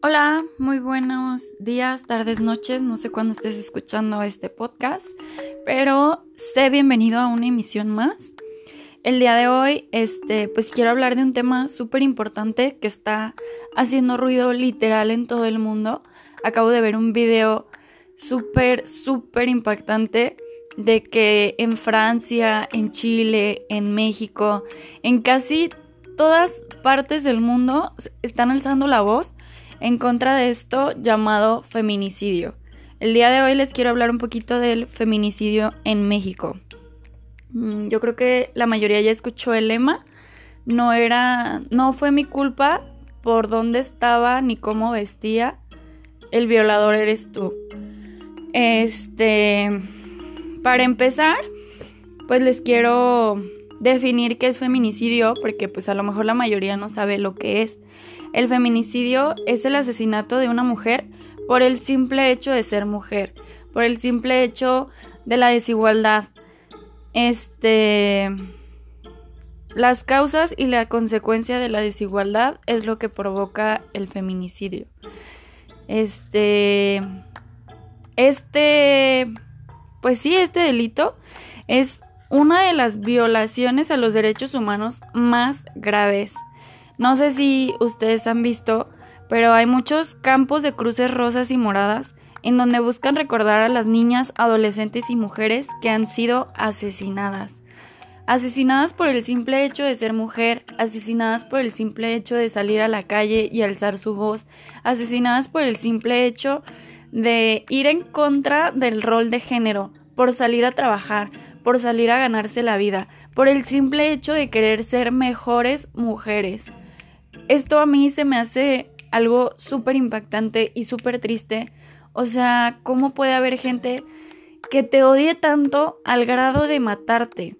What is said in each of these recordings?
Hola, muy buenos días, tardes, noches, no sé cuándo estés escuchando este podcast, pero sé bienvenido a una emisión más. El día de hoy, este, pues quiero hablar de un tema súper importante que está haciendo ruido literal en todo el mundo. Acabo de ver un video súper, súper impactante de que en Francia, en Chile, en México, en casi todas partes del mundo están alzando la voz en contra de esto llamado feminicidio. El día de hoy les quiero hablar un poquito del feminicidio en México. Mm, yo creo que la mayoría ya escuchó el lema. No era, no fue mi culpa por dónde estaba ni cómo vestía. El violador eres tú. Este, para empezar, pues les quiero definir qué es feminicidio, porque pues a lo mejor la mayoría no sabe lo que es. El feminicidio es el asesinato de una mujer por el simple hecho de ser mujer, por el simple hecho de la desigualdad. Este las causas y la consecuencia de la desigualdad es lo que provoca el feminicidio. Este este pues sí, este delito es una de las violaciones a los derechos humanos más graves. No sé si ustedes han visto, pero hay muchos campos de cruces rosas y moradas en donde buscan recordar a las niñas, adolescentes y mujeres que han sido asesinadas. Asesinadas por el simple hecho de ser mujer, asesinadas por el simple hecho de salir a la calle y alzar su voz, asesinadas por el simple hecho de ir en contra del rol de género, por salir a trabajar, por salir a ganarse la vida, por el simple hecho de querer ser mejores mujeres. Esto a mí se me hace algo súper impactante y súper triste. O sea, ¿cómo puede haber gente que te odie tanto al grado de matarte?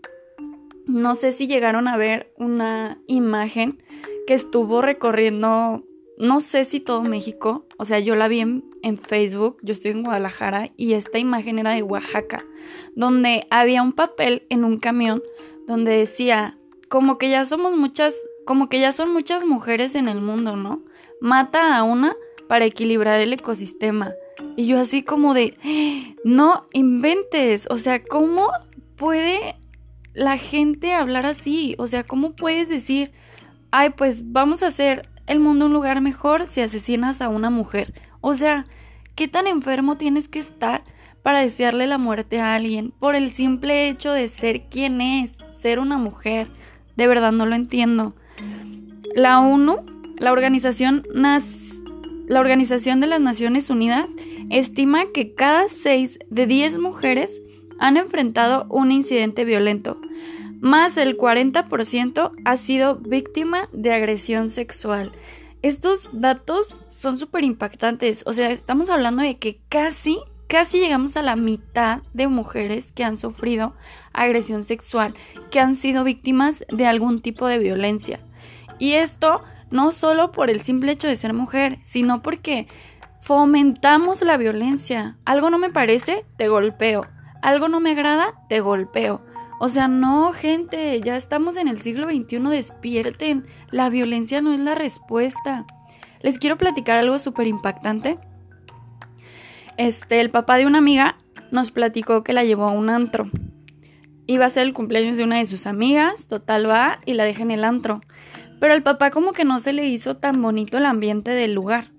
No sé si llegaron a ver una imagen que estuvo recorriendo, no sé si todo México, o sea, yo la vi en, en, Facebook, yo estoy en Guadalajara y esta imagen era de Oaxaca, donde había un papel en un camión donde decía, como que ya somos muchas, como que ya son muchas mujeres en el mundo, ¿no? Mata a una para equilibrar el ecosistema. Y yo así como de, no inventes, o sea, ¿cómo puede la gente hablar así? O sea, ¿cómo puedes decir, ay, pues vamos a hacer el mundo un lugar mejor si asesinas a una mujer? O sea, ¿qué tan enfermo tienes que estar para desearle la muerte a alguien por el simple hecho de ser quien es, ser una mujer? De verdad no lo entiendo. La ONU, la organización, la organización de las Naciones Unidas, estima que cada 6 de 10 mujeres han enfrentado un incidente violento, más el 40% ha sido víctima de agresión sexual. Estos datos son súper impactantes, o sea, estamos hablando de que casi casi llegamos a la mitad de mujeres que han sufrido agresión sexual, que han sido víctimas de algún tipo de violencia. Y esto no solo por el simple hecho de ser mujer, sino porque fomentamos la violencia. Algo no me parece, te golpeo. Algo no me agrada, te golpeo. O sea, no, gente, ya estamos en el siglo XXI, despierten. La violencia no es la respuesta. Les quiero platicar algo súper impactante este, el papá de una amiga nos platicó que la llevó a un antro. Iba a ser el cumpleaños de una de sus amigas, total va y la deja en el antro. Pero al papá como que no se le hizo tan bonito el ambiente del lugar.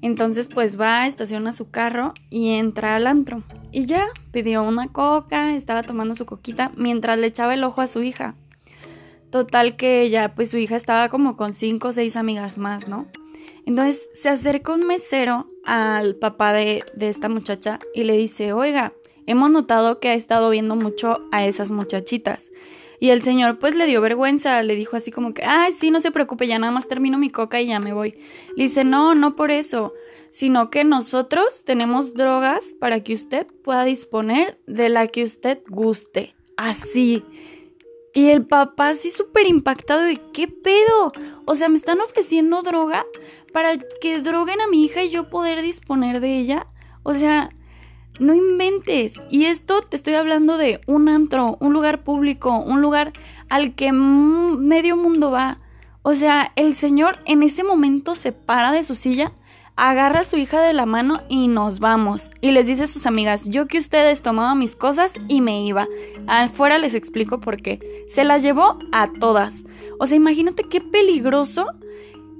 Entonces pues va, estaciona su carro y entra al antro. Y ya, pidió una coca, estaba tomando su coquita mientras le echaba el ojo a su hija. Total que ya pues su hija estaba como con cinco o seis amigas más, ¿no? Entonces se acerca un mesero al papá de, esta muchacha y le dice, oiga, hemos notado que ha estado viendo mucho a esas muchachitas. Y el señor pues le dio vergüenza, le dijo así como que, ay, sí, no se preocupe, ya nada más termino mi coca y ya me voy. Le dice, no, no por eso, sino que nosotros tenemos drogas para que usted pueda disponer de la que usted guste. Así. Y el papá así súper impactado de qué pedo. O sea, me están ofreciendo droga para que droguen a mi hija y yo poder disponer de ella. O sea, no inventes. Y esto te estoy hablando de un antro, un lugar público, un lugar al que medio mundo va. O sea, el señor en ese momento se para de su silla, agarra a su hija de la mano y nos vamos. Y les dice a sus amigas, yo que ustedes tomaban mis cosas y me iba. Afuera les explico por qué. Se las llevó a todas. O sea, imagínate qué peligroso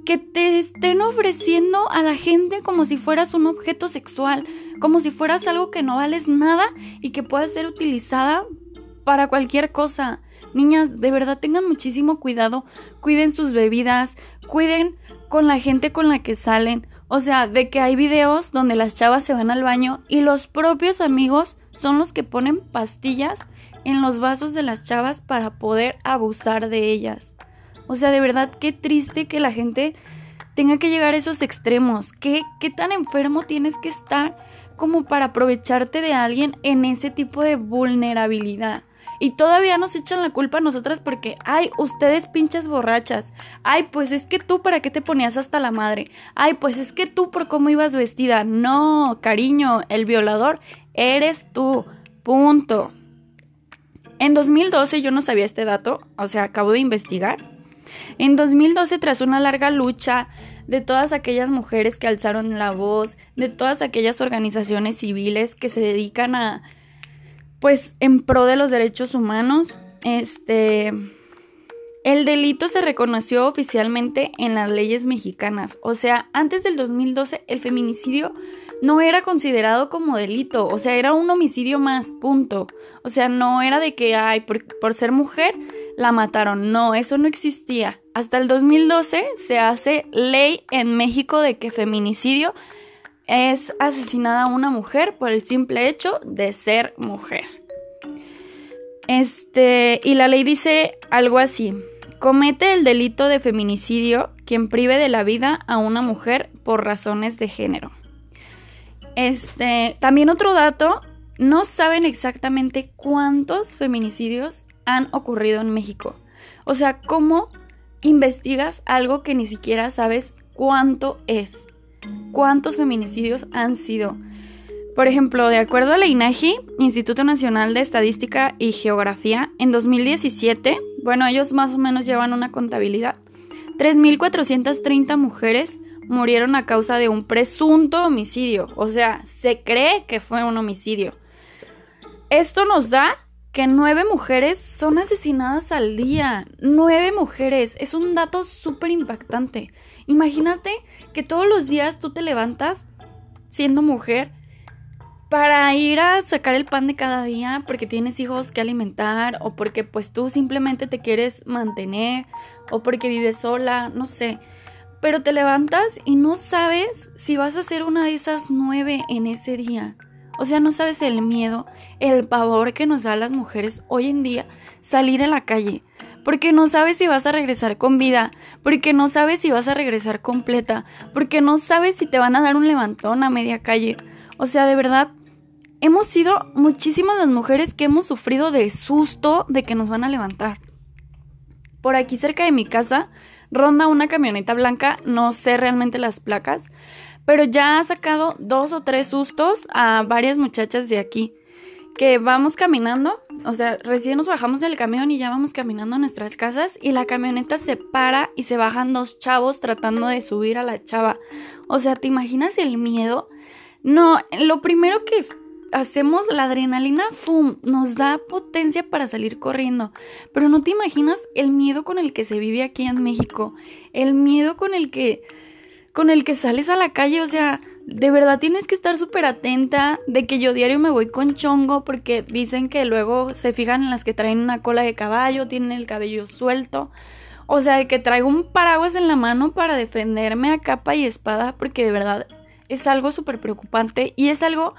que te estén ofreciendo a la gente como si fueras un objeto sexual, como si fueras algo que no vales nada y que pueda ser utilizada para cualquier cosa. Niñas, de verdad tengan muchísimo cuidado, cuiden sus bebidas, cuiden con la gente con la que salen. O sea, de que hay videos donde las chavas se van al baño y los propios amigos son los que ponen pastillas en los vasos de las chavas para poder abusar de ellas. O sea, de verdad, qué triste que la gente tenga que llegar a esos extremos. ¿Qué, qué tan enfermo tienes que estar como para aprovecharte de alguien en ese tipo de vulnerabilidad? Y todavía nos echan la culpa a nosotras porque, ay, ustedes pinches borrachas. Ay, pues es que tú, ¿para qué te ponías hasta la madre? Ay, pues es que tú, ¿por cómo ibas vestida? No, cariño, el violador eres tú. Punto. En 2012 yo no sabía este dato, o sea, acabo de investigar. En 2012, tras una larga lucha de todas aquellas mujeres que alzaron la voz, de todas aquellas organizaciones civiles que se dedican a pues en pro de los derechos humanos, este, el delito se reconoció oficialmente en las leyes mexicanas. O sea, antes del 2012 el feminicidio no era considerado como delito, o sea, era un homicidio más, punto. O sea, no era de que, ay, por, ser mujer la mataron. No, eso no existía. Hasta el 2012 se hace ley en México de que feminicidio es asesinada una mujer por el simple hecho de ser mujer. Este, y la ley dice algo así. Comete el delito de feminicidio quien prive de la vida a una mujer por razones de género. Este, también otro dato, no saben exactamente cuántos feminicidios han ocurrido en México. O sea, ¿cómo investigas algo que ni siquiera sabes cuánto es? cuántos feminicidios han sido. Por ejemplo, de acuerdo a la INAGI, Instituto Nacional de Estadística y Geografía, en 2017, bueno, ellos más o menos llevan una contabilidad, 3.430 mujeres murieron a causa de un presunto homicidio, o sea, se cree que fue un homicidio. Esto nos da que nueve mujeres son asesinadas al día. Nueve mujeres. Es un dato súper impactante. Imagínate que todos los días tú te levantas siendo mujer para ir a sacar el pan de cada día porque tienes hijos que alimentar o porque pues tú simplemente te quieres mantener o porque vives sola, no sé. Pero te levantas y no sabes si vas a ser una de esas nueve en ese día. O sea, no sabes el miedo, el pavor que nos da a las mujeres hoy en día salir en la calle. Porque no sabes si vas a regresar con vida, porque no sabes si vas a regresar completa, porque no sabes si te van a dar un levantón a media calle. O sea, de verdad, hemos sido muchísimas las mujeres que hemos sufrido de susto de que nos van a levantar. Por aquí cerca de mi casa ronda una camioneta blanca, no sé realmente las placas, pero ya ha sacado dos o tres sustos a varias muchachas de aquí. Que vamos caminando, o sea, recién nos bajamos del camión y ya vamos caminando a nuestras casas y la camioneta se para y se bajan dos chavos tratando de subir a la chava. O sea, ¿te imaginas el miedo? No, lo primero que hacemos la adrenalina, ¡fum! Nos da potencia para salir corriendo. Pero no te imaginas el miedo con el que se vive aquí en México. El miedo con el que con el que sales a la calle, o sea, de verdad tienes que estar súper atenta de que yo diario me voy con chongo porque dicen que luego se fijan en las que traen una cola de caballo, tienen el cabello suelto. O sea, de que traigo un paraguas en la mano para defenderme a capa y espada porque de verdad es algo súper preocupante y es algo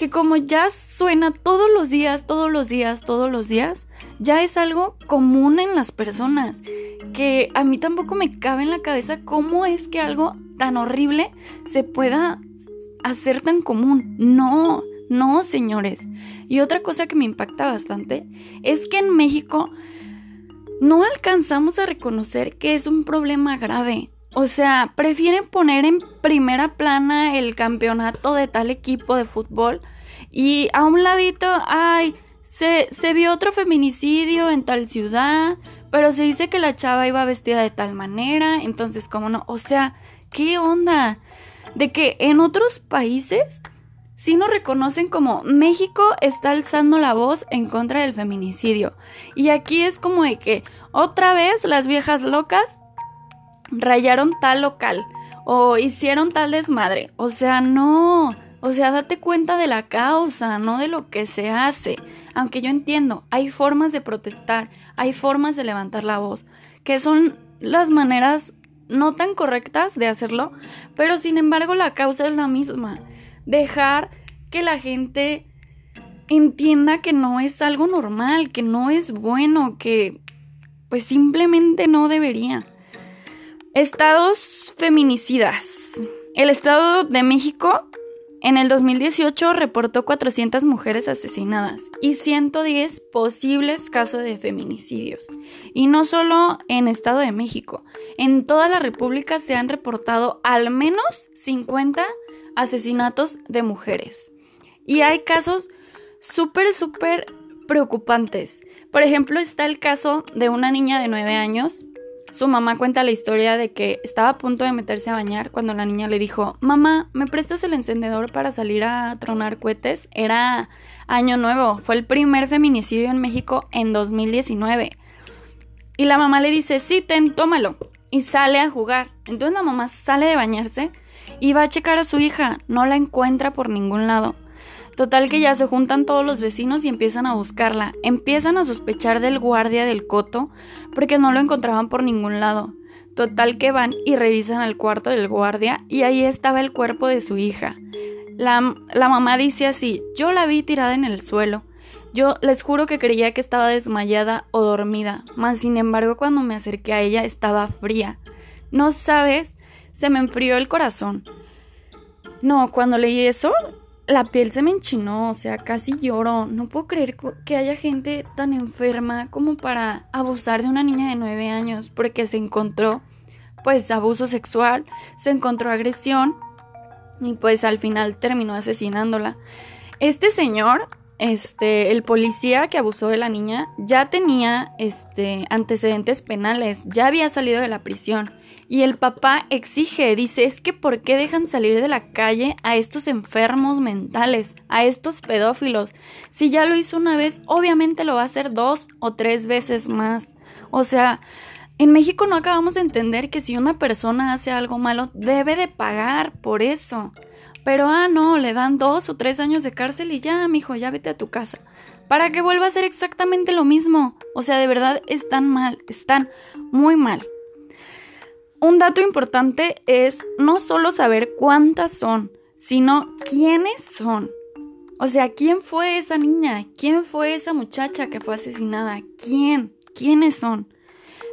que como ya suena todos los días, todos los días, todos los días, ya es algo común en las personas, que a mí tampoco me cabe en la cabeza cómo es que algo tan horrible se pueda hacer tan común. No, no, señores. Y otra cosa que me impacta bastante es que en México no alcanzamos a reconocer que es un problema grave. O sea, prefieren poner en primera plana el campeonato de tal equipo de fútbol y a un ladito, ay, se, se vio otro feminicidio en tal ciudad, pero se dice que la chava iba vestida de tal manera, entonces, ¿cómo no? O sea, ¿qué onda? de que en otros países sí nos reconocen como México está alzando la voz en contra del feminicidio. Y aquí es como de que otra vez las viejas locas rayaron tal local o hicieron tal desmadre. O sea, no. O sea, date cuenta de la causa, no de lo que se hace. Aunque yo entiendo, hay formas de protestar, hay formas de levantar la voz, que son las maneras no tan correctas de hacerlo, pero sin embargo la causa es la misma. Dejar que la gente entienda que no es algo normal, que no es bueno, que pues simplemente no debería. Estados feminicidas. El Estado de México en el 2018 reportó 400 mujeres asesinadas y 110 posibles casos de feminicidios. Y no solo en Estado de México, en toda la República se han reportado al menos 50 asesinatos de mujeres. Y hay casos súper, súper preocupantes. Por ejemplo, está el caso de una niña de 9 años su mamá cuenta la historia de que estaba a punto de meterse a bañar cuando la niña le dijo, mamá, ¿me prestas el encendedor para salir a tronar cohetes? Era año nuevo, fue el primer feminicidio en México en 2019. Y la mamá le dice, sí, ten, tómalo. Y sale a jugar. Entonces la mamá sale de bañarse y va a checar a su hija. No la encuentra por ningún lado. Total que ya se juntan todos los vecinos y empiezan a buscarla. Empiezan a sospechar del guardia del coto porque no lo encontraban por ningún lado. Total que van y revisan el cuarto del guardia y ahí estaba el cuerpo de su hija. La, la mamá dice así, yo la vi tirada en el suelo. Yo les juro que creía que estaba desmayada o dormida, mas sin embargo cuando me acerqué a ella estaba fría. No sabes, se me enfrió el corazón. No, cuando leí eso, la piel se me enchinó, o sea, casi lloro. No puedo creer que haya gente tan enferma como para abusar de una niña de 9 años, porque se encontró, pues, abuso sexual, se encontró agresión y pues al final terminó asesinándola. Este señor, este, el policía que abusó de la niña, ya tenía, este, antecedentes penales, ya había salido de la prisión. Y el papá exige, dice, es que ¿por qué dejan salir de la calle a estos enfermos mentales, a estos pedófilos? Si ya lo hizo una vez, obviamente lo va a hacer dos o tres veces más. O sea, en México no acabamos de entender que si una persona hace algo malo, debe de pagar por eso. Pero, ah, no, le dan dos o tres años de cárcel y ya, mijo, ya vete a tu casa. Para que vuelva a hacer exactamente lo mismo. O sea, de verdad están mal, están muy mal. Un dato importante es no solo saber cuántas son, sino quiénes son. O sea, ¿quién fue esa niña? ¿Quién fue esa muchacha que fue asesinada? ¿Quién? ¿Quiénes son?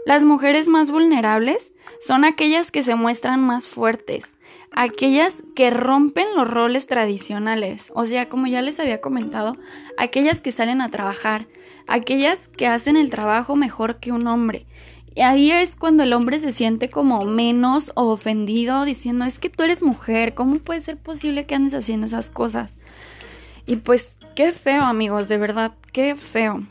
Las mujeres más vulnerables son aquellas que se muestran más fuertes, aquellas que rompen los roles tradicionales, o sea, como ya les había comentado, aquellas que salen a trabajar, aquellas que hacen el trabajo mejor que un homre, y ahí es cuando el hombre se siente como menos o ofendido diciendo, es que tú eres mujer, ¿cómo puede ser posible que andes haciendo esas cosas? Y pues qué feo amigos, de verdad, qué feo.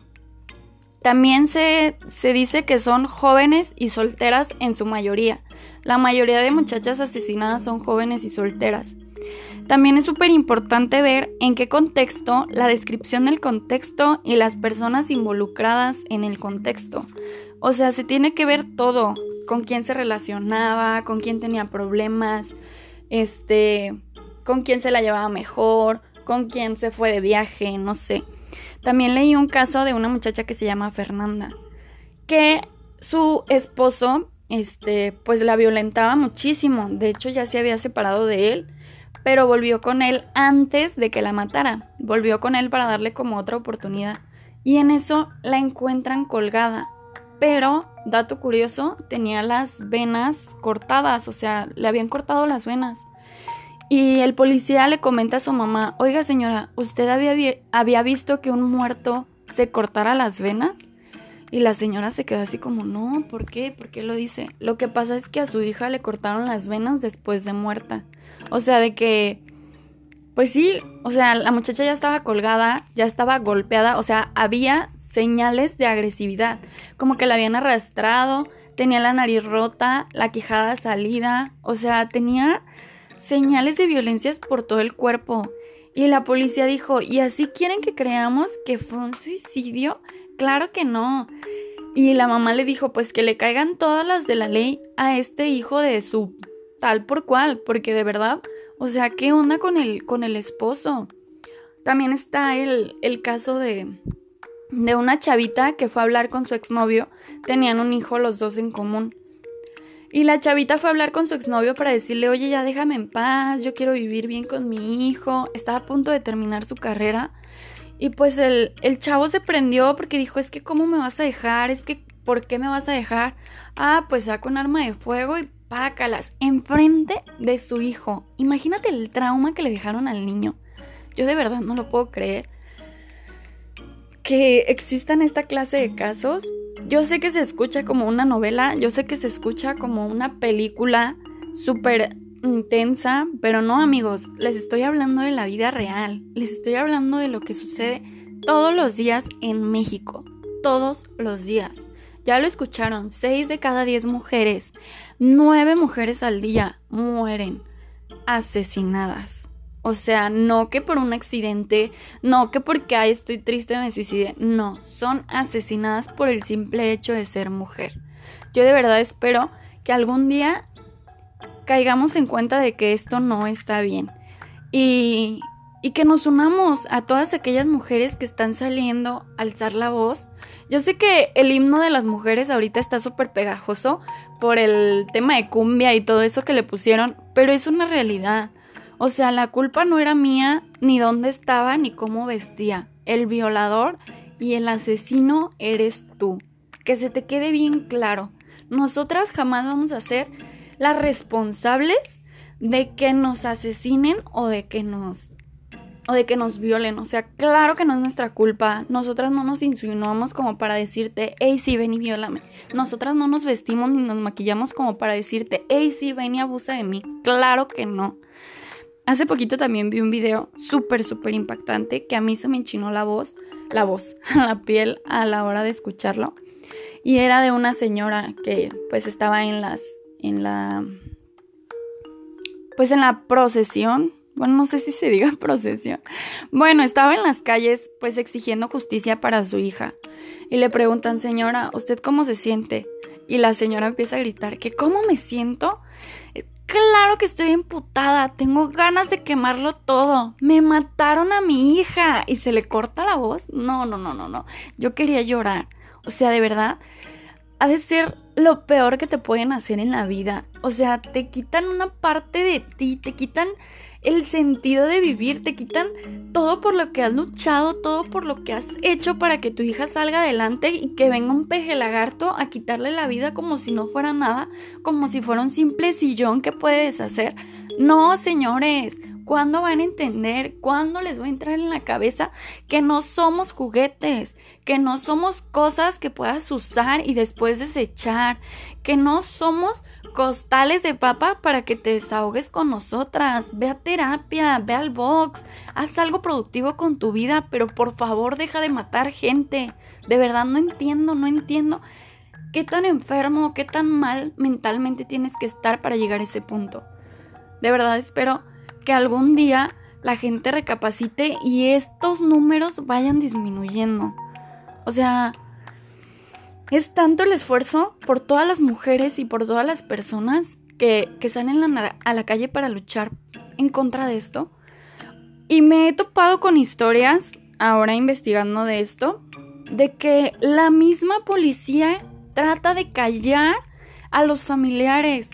También se, se dice que son jóvenes y solteras en su mayoría. La mayoría de muchachas asesinadas son jóvenes y solteras. También es súper importante ver en qué contexto, la descripción del contexto y las personas involucradas en el contexto. O sea, se tiene que ver todo, con quién se relacionaba, con quién tenía problemas, este, con quién se la llevaba mejor, con quién se fue de viaje, no sé. También leí un caso de una muchacha que se llama Fernanda, que su esposo, este, pues la violentaba muchísimo. De hecho, ya se había separado de él, pero volvió con él antes de que la matara. Volvió con él para darle como otra oportunidad. Y en eso la encuentran colgada pero, dato curioso, tenía las venas cortadas, o sea, le habían cortado las venas. Y el policía le comenta a su mamá, oiga señora, ¿usted había, había visto que un muerto se cortara las venas? Y la señora se quedó así como, no, ¿por qué? ¿Por qué lo dice? Lo que pasa es que a su hija le cortaron las venas después de muerta. O sea, de que pues sí, o sea, la muchacha ya estaba colgada, ya estaba golpeada, o sea, había señales de agresividad, como que la habían arrastrado, tenía la nariz rota, la quijada salida, o sea, tenía señales de violencias por todo el cuerpo. Y la policía dijo, ¿y así quieren que creamos que fue un suicidio? Claro que no. Y la mamá le dijo, pues que le caigan todas las de la ley a este hijo de su tal por cual, porque de verdad, o sea, ¿qué onda con el, con el esposo? También está el, el caso de, de una chavita que fue a hablar con su exnovio, tenían un hijo los dos en común. Y la chavita fue a hablar con su exnovio para decirle, oye, ya déjame en paz, yo quiero vivir bien con mi hijo, estaba a punto de terminar su carrera y pues el, el chavo se prendió porque dijo, es que ¿cómo me vas a dejar? Es que ¿por qué me vas a dejar? Ah, pues ya con arma de fuego y pácalas, enfrente de su hijo. Imagínate el trauma que le dejaron al niño. Yo de verdad no lo puedo creer. Que existan esta clase de casos. Yo sé que se escucha como una novela, yo sé que se escucha como una película súper intensa, pero no amigos, les estoy hablando de la vida real, les estoy hablando de lo que sucede todos los días en México, todos los días. Ya lo escucharon, 6 de cada 10 mujeres, 9 mujeres al día mueren asesinadas. O sea, no que por un accidente, no que porque ay, estoy triste me suicide, no, son asesinadas por el simple hecho de ser mujer. Yo de verdad espero que algún día caigamos en cuenta de que esto no está bien y, y que nos unamos a todas aquellas mujeres que están saliendo a alzar la voz. Yo sé que el himno de las mujeres ahorita está súper pegajoso por el tema de cumbia y todo eso que le pusieron, pero es una realidad. O sea, la culpa no era mía, ni dónde estaba, ni cómo vestía. El violador y el asesino eres tú. Que se te quede bien claro. Nosotras jamás vamos a ser las responsables de que nos asesinen o de que nos o de que nos violen. O sea, claro que no es nuestra culpa. Nosotras no nos insinuamos como para decirte, hey, sí, ven y viólame. Nosotras no nos vestimos ni nos maquillamos como para decirte, hey, sí, ven y abusa de mí. Claro que no. Hace poquito también vi un video súper, súper impactante que a mí se me enchinó la voz, la voz, la piel a la hora de escucharlo. Y era de una señora que pues estaba en las en la pues en la procesión, bueno, no sé si se diga procesión. Bueno, estaba en las calles pues exigiendo justicia para su hija. Y le preguntan, "Señora, ¿usted cómo se siente?" Y la señora empieza a gritar, "¿Que cómo me siento?" Eh, claro que estoy emputada, tengo ganas de quemarlo todo. Me mataron a mi hija y se le corta la voz. No, no, no, no, no. Yo quería llorar. O sea, de verdad, ha de ser lo peor que te pueden hacer en la vida. O sea, te quitan una parte de ti, te quitan el sentido de vivir, te quitan todo por lo que has luchado, todo por lo que has hecho para que tu hija salga adelante y que venga un peje lagarto a quitarle la vida como si no fuera nada, como si fuera un simple sillón que puedes hacer. No, señores, ¿Cuándo van a entender? ¿Cuándo les va a entrar en la cabeza que no somos juguetes? Que no somos cosas que puedas usar y después desechar? Que no somos costales de papa para que te desahogues con nosotras. Ve a terapia, ve al box, haz algo productivo con tu vida, pero por favor deja de matar gente. De verdad no entiendo, no entiendo qué tan enfermo, qué tan mal mentalmente tienes que estar para llegar a ese punto. De verdad espero que algún día la gente recapacite y estos números vayan disminuyendo. O sea, es tanto el esfuerzo por todas las mujeres y por todas las personas que, que salen a la calle para luchar en contra de esto. Y me he topado con historias, ahora investigando de esto, de que la misma policía trata de callar a los familiares.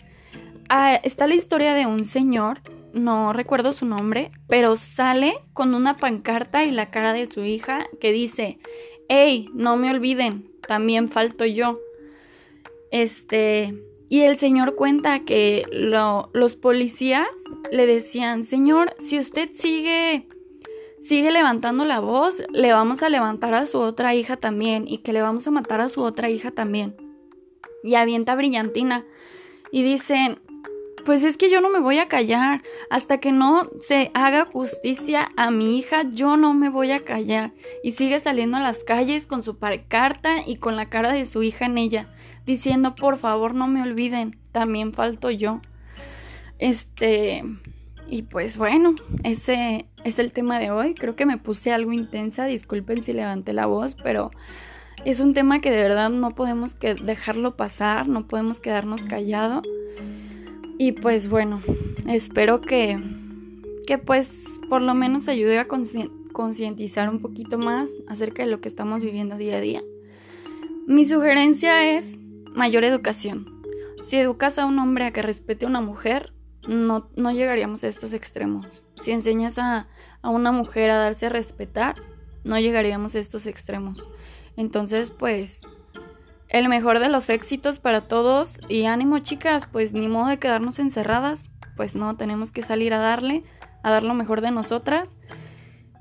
Ah, está la historia de un señor no recuerdo su nombre, pero sale con una pancarta y la cara de su hija que dice, hey, no me olviden, también falto yo. Este, y el señor cuenta que los policías le decían, señor, si usted sigue, sigue levantando la voz, le vamos a levantar a su otra hija también y que le vamos a matar a su otra hija también. Y avienta brillantina. Y dicen, pues es que yo no me voy a callar. Hasta que no se haga justicia a mi hija, yo no me voy a callar. Y sigue saliendo a las calles con su carta y con la cara de su hija en ella, diciendo, por favor no me olviden, también falto yo. Este... Y pues bueno, ese es el tema de hoy. Creo que me puse algo intensa, disculpen si levanté la voz, pero es un tema que de verdad no podemos que dejarlo pasar, no podemos quedarnos callados. Y pues bueno, espero que, que pues por lo menos ayude a concientizar un poquito más acerca de lo que estamos viviendo día a día. Mi sugerencia es mayor educación. Si educas a un hombre a que respete a una mujer, no, no llegaríamos a estos extremos. Si enseñas a, a una mujer a darse a respetar, no llegaríamos a estos extremos. Entonces, pues, el mejor de los éxitos para todos y ánimo chicas, pues ni modo de quedarnos encerradas, pues no, tenemos que salir a darle, a dar lo mejor de nosotras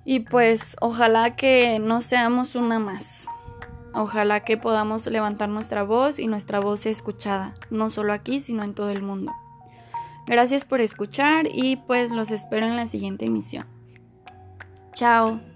y pues ojalá que no seamos una más. Ojalá que podamos levantar nuestra voz y nuestra voz sea escuchada, no solo aquí, sino en todo el mundo. Gracias por escuchar y pues los espero en la siguiente emisión. Chao.